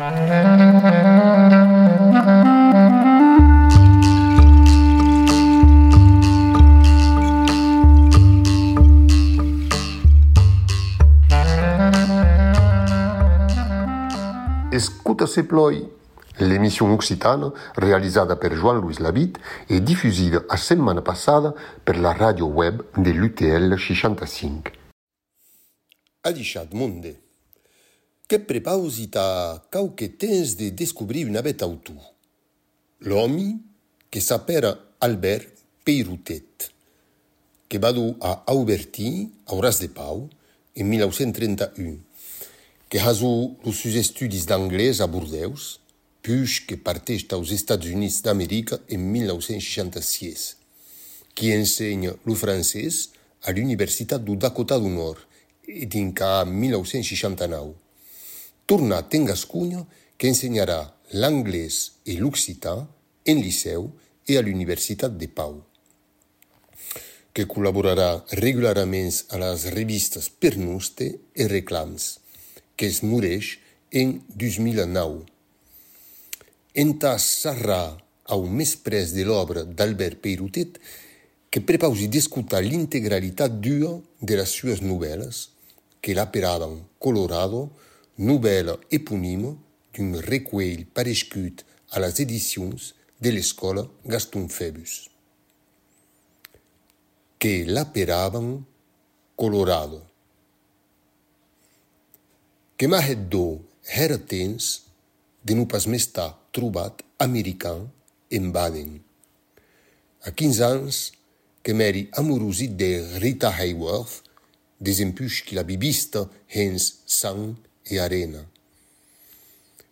Escuta se ploi, l'émission occitane réalisée par Joan-Louis Labitte et diffusée la semaine passée par la radio web de l'UTL 65. Ha deixat monde. Che prepausita qualche temps de descobrir una bête autù. L'homme che s'appera Albert Peyroutet, che vadu a Auberti, a Horas de Pau, en 1931, que hasu los sus estudis d'anglès a Bordeus, puis que parteix als Estats Units d'Amèrica en 1966, qui ensenya lo francès a l'Universitat du Dakota du Nord e dinca 1969. Tornat en Gascunha, que ensenyarà l'anglès e l'occità en liceu e a l'Universitat de Pau que col·laborarà regularment a les revistes Pernuste e Reclams, que es moreix en 2009. Entas sarrà au més pres de l'obra d'Albert Peyroutet que prepausi d'escutar l'integralitat d'ua de les sues novel·les, que l'aperaven Colorado, novel·la eponima d'un recuell parescut a les edicions de l'escola Gaston Febus que l'aperaven Colorado. Que m'ha do era temps de no pas m'estar trobat american en Baden. A 15 anys que m'eri amorosit de Rita Hayworth, desempuix que la bibista hens sang et Arena,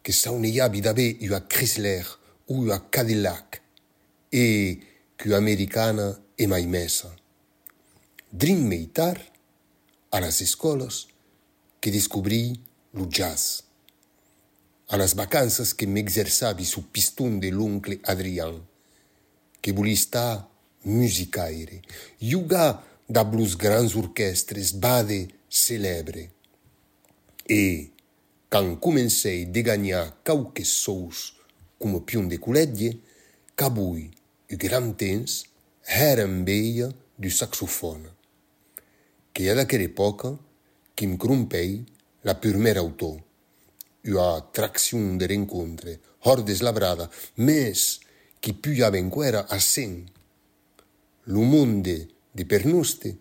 que são niabi dabe e a Chrysler ou a Cadillac e que a americana e mais mesa. Dream meitar a las escolas que descobri o jazz, a las vacanças que me exerçabi su pistão de l'oncle Adrián, que bulista musicaire, yuga da blues grands orquestres, bade celebre. E, quand comencei de ganhar qualques sous como pion de colègie, qu'avui, e gran temps, hèren veia du saxofone, que a d'aquella època, Kim Crumpei, la primera autor, u attraccion de rencontre, hordes deslabrada, més qui pu haver encara a cent. Lo monde de per noste,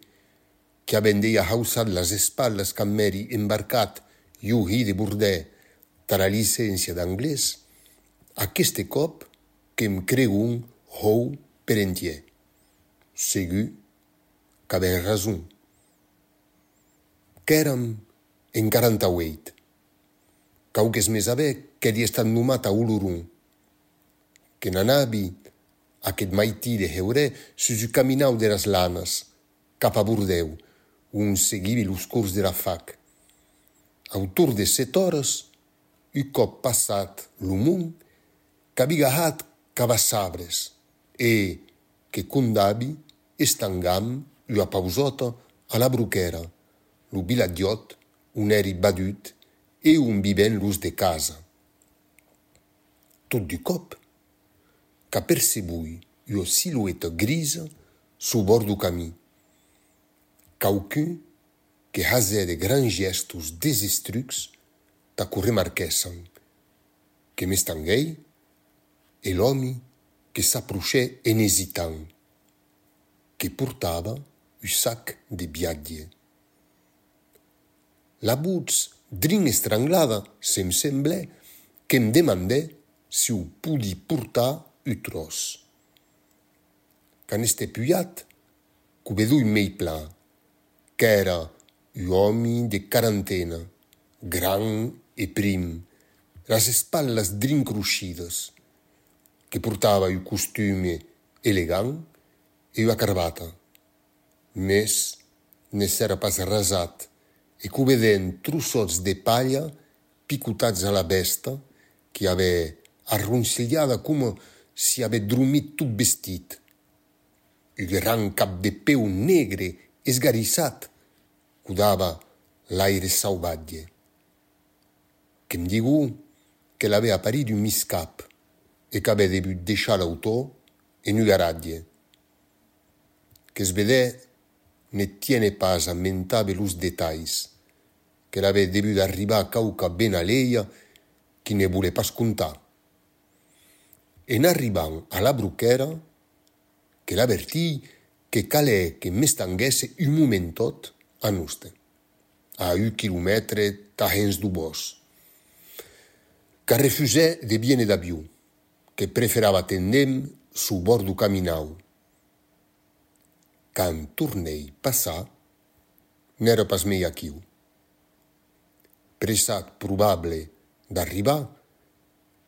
che avendei a hausat las espalas cameri embarcat iu hi de burdè ta la licència d'anglès, aqueste cop que em creu un hou per entier. Segur qu'avem rason qu'èram en 48. Cauques mes aver qu'èri estat nomat a Ulurum, que n'anabi aquest maití de heurè sus u caminau de las lanas, cap a Burdeu, un seguivi los curs de la fac. autour de sept horas, Hucop passat Lumum, Kabigahat Cavasabres, e que Kundabi estangam Uapausota a la Bruquera, lo Biladiot, un eri badut e un vivent l'ús de casa. Tot du cop, qu'apercebui una silhouette grise sous bord du camí. Qualcun que hasè de grans gestos desestrucs ta cor remarquèssen que m'estanguèi e l'òmi que s'aprochè en hesitant que portava un sac de biadie. La buts drin estranglada se'm semblè que'm demandè si ho pudi portar u tros. Quan este puyat, cubedui mei pla, qu'era era homi de quarantena, gran e prim, las espallas drin cruxidas, que portava un costume elegant e una carbata. Mes ne s'era pas rasat, e cu vedent trossots de palla picotats a la besta, que ave arronciliada com si ave drumit tot vestit. Un gran cap de peu negre esgarissat, udava l'aire sauvaglie, che mi dico che l'aveva parito un miscap e che aveva più deixare l'auto e noi garaglie, che svedè ne tiene pasa mentave lus detais, che l'aveva dovuto arrivare a cauca ben a leia che ne vuole pas contare. E in arrivando alla bruchera, che l'avvertì che calè che mestanghesse un momentot, tot a noste, a un quilomètre tahens du bosc. Que refusè de viene d'avió, que preferava tendem su bord du caminau. Can tornei passar, n'era pas mei aquiu. Pressat probable d'arribar,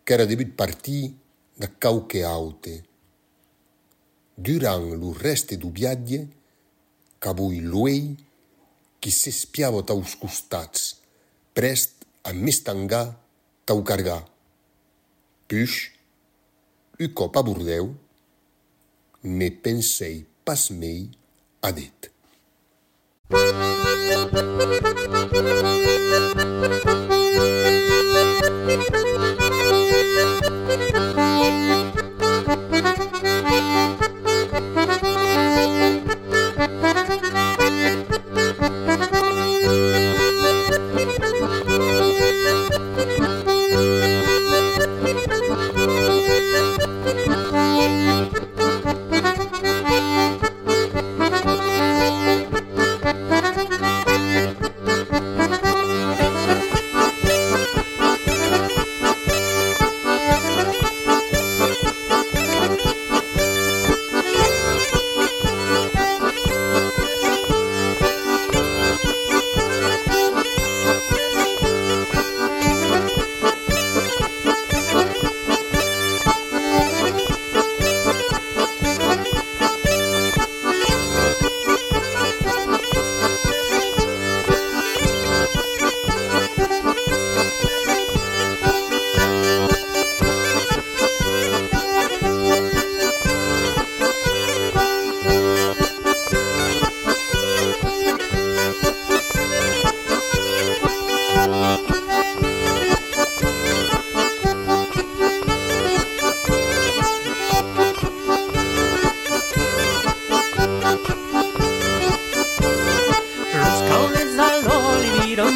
qu'era debut partir da quauque aute. Durant lo reste du viatge, qu'avui l'uei, qui s'espiava taus costats, prest a m'estangar tau cargar. Puix, un cop a Bordeu, ne pensei pas mei a dit.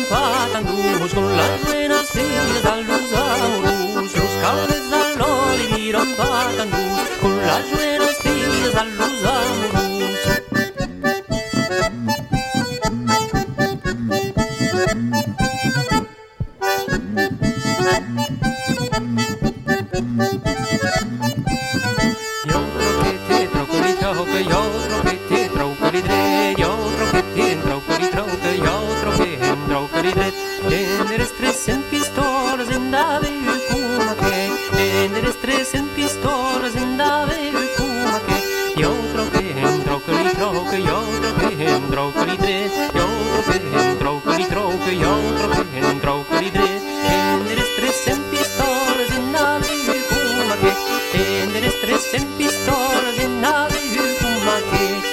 empatan dúos con las buenas filas a los aurus, los cables al olivir empatan dúos con las buenas tener estrés en pistola de nada y un maquete.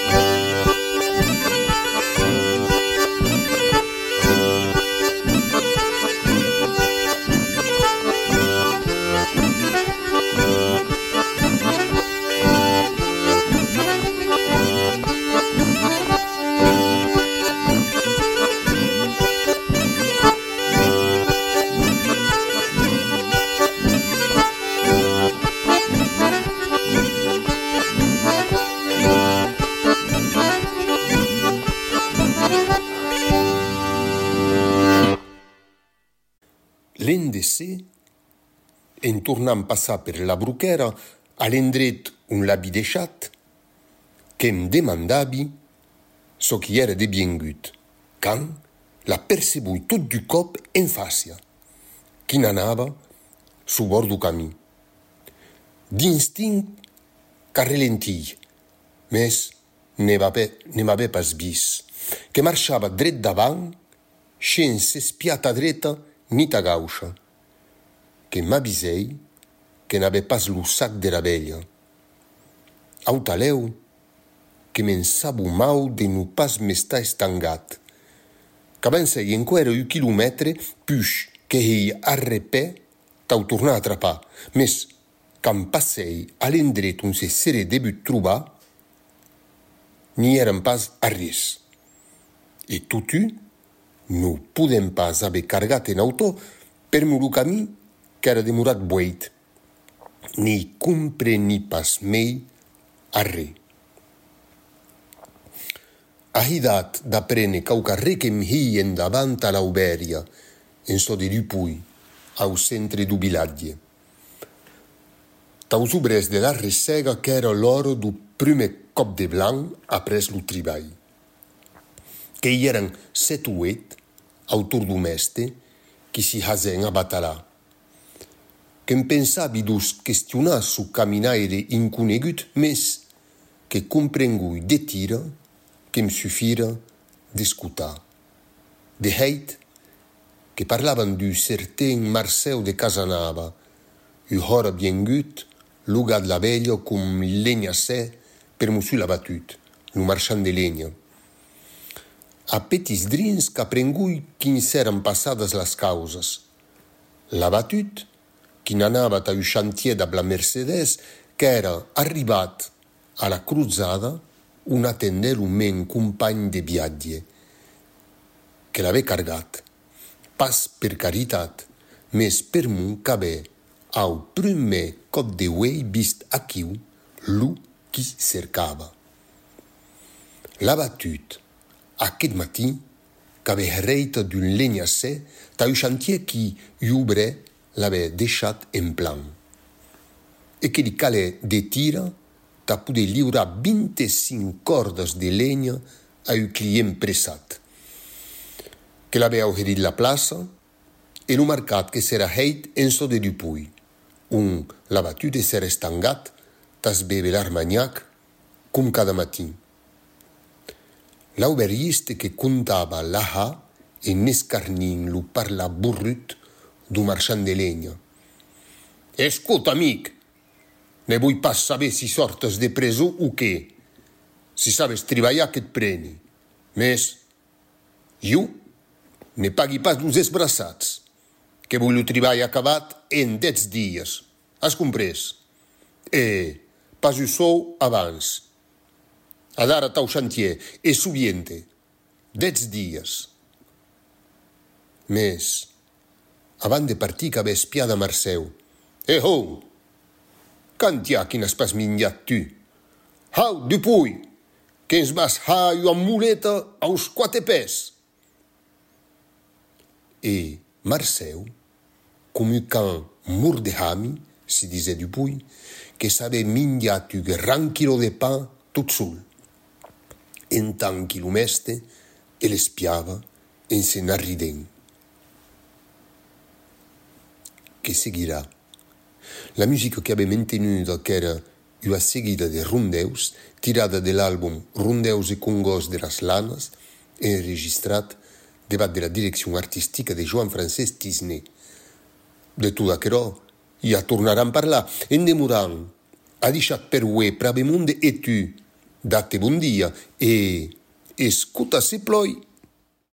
Tornant passar per la bruquera, a l'endret un l'habi deixat, qu'em demandavi so qui era de biengut, can la percebui tot du cop en fàcia, qui n'anava su bord du camí. D'instint carrelentii, mes ne m'ave pas vis, que marchava dret davant, sense espiata dreta ni ta gaucha, que m'avisei que n'avait pas lo sac de la vella. Autalèu que m'ensabumau de no pas m'estar estangat. Qu'avancei ben enquèro un quilometre puch que ei arrepè tau tornar a atrapar, mes quand passei à l'endret on se serait début de n'y pas arrivés. Et tout eu, nous pouvons pas avoir cargat en auto per mon camí qu'era demorat bueit. Ni compreni pas mei a res. Ahidat d'aprene cauca recem hi endavant a l'Auberia, en so de Dupui, au centre du vilatge. Taus ubres de la ressega qu'era l'oro du prime cop de blanc apres lo treball. Que hi eren set o autor domeste, qui si hasen a batalà. Pensavi dus questionar su caminaire inconegut, mes que comprengui de tira que me suffira d'escutar. De heit que parlavan du certain Marceu de Casanava, u hora biengut, lugat la vella cum legna se per musu la batut, nu marchand de legna. A petis drins qu'aprengui quin s'eran passadas las causas. La batut, quin anava ta u chantier da la Mercedes, qu'era arribat a la cruzada, un atender un men company de viatge, que l'ave cargat, pas per caritat, mes per mon cabè au primer cop de uei vist aquiu lu qui cercava. L'ha batut aquest matí qu'avè reita d'un lenyacè ta un chantier qui ubre l'avè deixat en plan. E que li calè de tira ta poder lliurar 25 cordes de lenya a un client pressat. Que l'avea oferit la plaça e lo marcat que s'era heit en so de Dupui. Un la batut de ser estangat tas bebe l'armagnac cum cada matin. L'auberiste que contava l'aha en escarnin lo parla burrut du marchand de lenya. Escolta, amic, Ne vull pas saber si sortes de presó o què. Si sabes treballar que et preni. Més, jo ne pagui pas uns esbraçats, que vull treball acabat en dets dies. Has comprès? E, pas ho sou abans. Adara tau chantier, e subiente. Dets dies. Més, avant de partir qu'avait espiada Marceu. Eh oh Quand qui n'as pas mignat tu? How du puy Qu'ens vas ha eu en muleta aos quatre pés Et Marceu, commu qu'un mur de hami, si disait Dupuy, que savait mignat un grand kilo de pain tout seul. En tant qu'il l'humeste, l'espiava en se n'arridant. Que seguirà? La musique che abbiamo mantenuto che era una seguida de rondeus, tirada dell'album Rondeus e Congos de las Lanas enregistrat debat de la direcció artística de Joan Francesc Tisné. De tot aquerò, ja tornaran parlar en demorant. Ha deixat per ue pravemunde e tu. Date bon dia e escuta se ploi